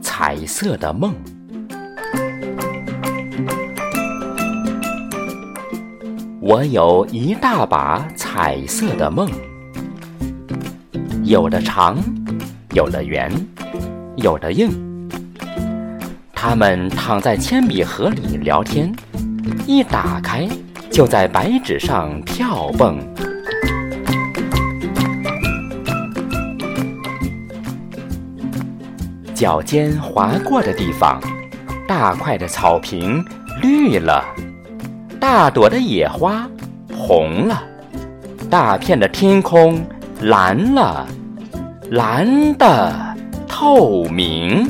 彩色的梦，我有一大把彩色的梦，有的长，有的圆，有的硬。他们躺在铅笔盒里聊天，一打开就在白纸上跳蹦。脚尖划过的地方，大块的草坪绿了，大朵的野花红了，大片的天空蓝了，蓝的透明。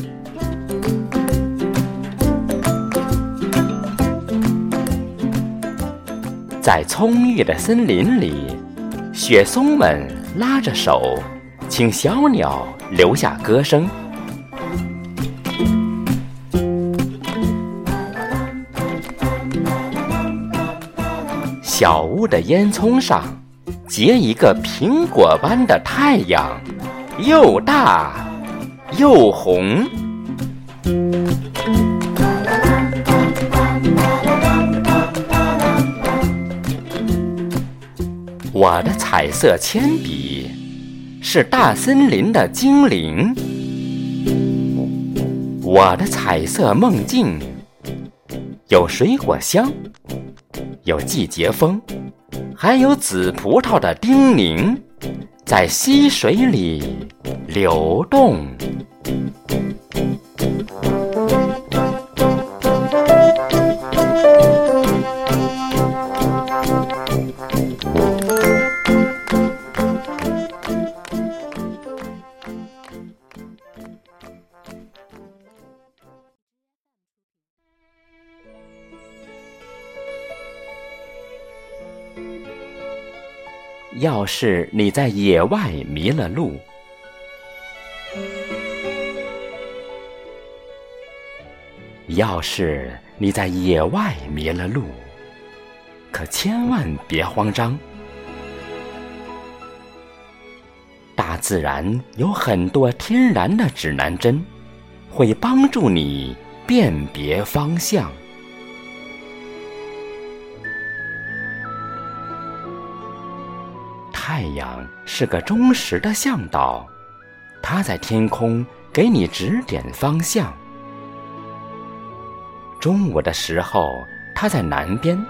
在葱郁的森林里，雪松们拉着手，请小鸟留下歌声。小屋的烟囱上结一个苹果般的太阳，又大又红。我的彩色铅笔是大森林的精灵，我的彩色梦境有水果香。有季节风，还有紫葡萄的叮咛，在溪水里流动。要是你在野外迷了路，要是你在野外迷了路，可千万别慌张，大自然有很多天然的指南针，会帮助你辨别方向。太阳是个忠实的向导，它在天空给你指点方向。中午的时候，它在南边，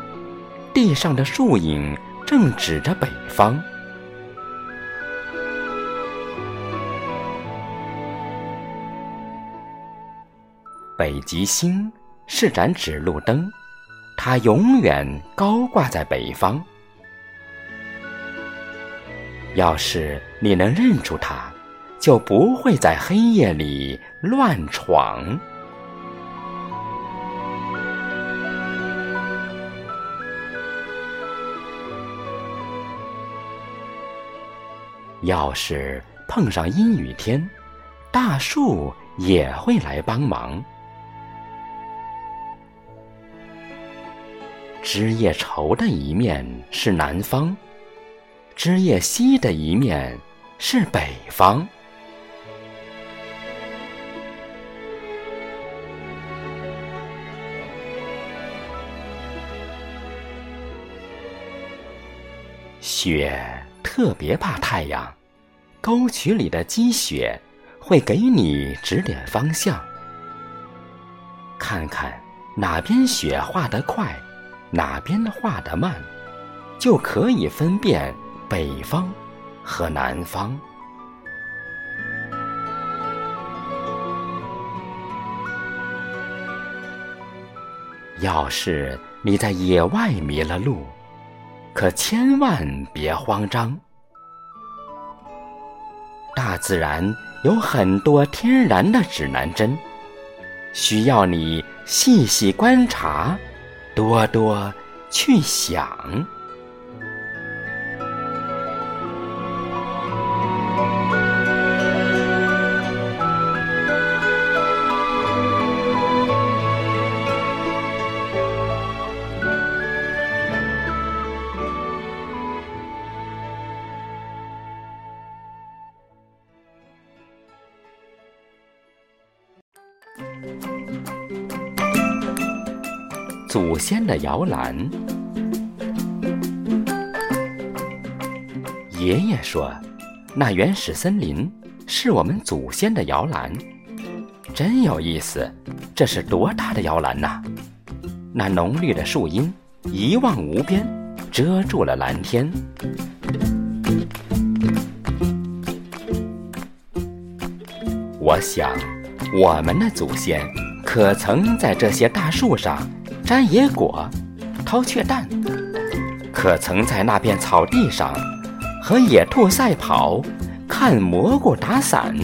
地上的树影正指着北方。北极星是盏指路灯，它永远高挂在北方。要是你能认出它，就不会在黑夜里乱闯。要是碰上阴雨天，大树也会来帮忙。枝叶稠的一面是南方。枝叶稀的一面是北方。雪特别怕太阳，沟渠里的积雪会给你指点方向。看看哪边雪化得快，哪边化得慢，就可以分辨。北方和南方，要是你在野外迷了路，可千万别慌张。大自然有很多天然的指南针，需要你细细观察，多多去想。祖先的摇篮。爷爷说，那原始森林是我们祖先的摇篮，真有意思。这是多大的摇篮呐！那浓绿的树荫一望无边，遮住了蓝天。我想，我们的祖先可曾在这些大树上摘野果、掏雀蛋？可曾在那片草地上和野兔赛跑、看蘑菇打伞？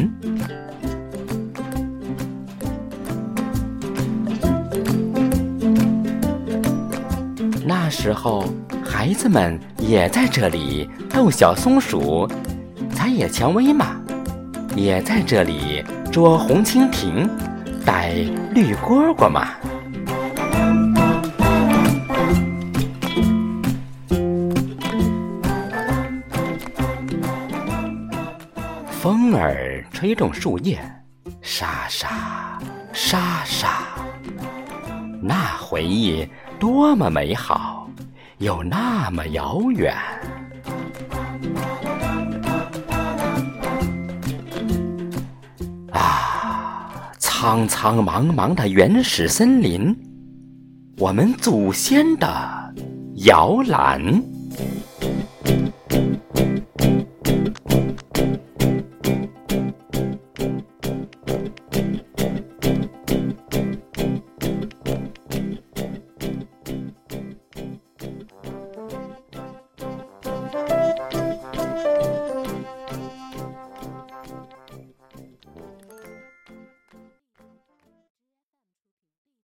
那时候，孩子们也在这里逗小松鼠、采野蔷薇嘛，也在这里捉红蜻蜓、逮绿蝈蝈嘛。风儿吹动树叶，沙沙沙沙，那回忆。多么美好，又那么遥远！啊，苍苍茫茫的原始森林，我们祖先的摇篮。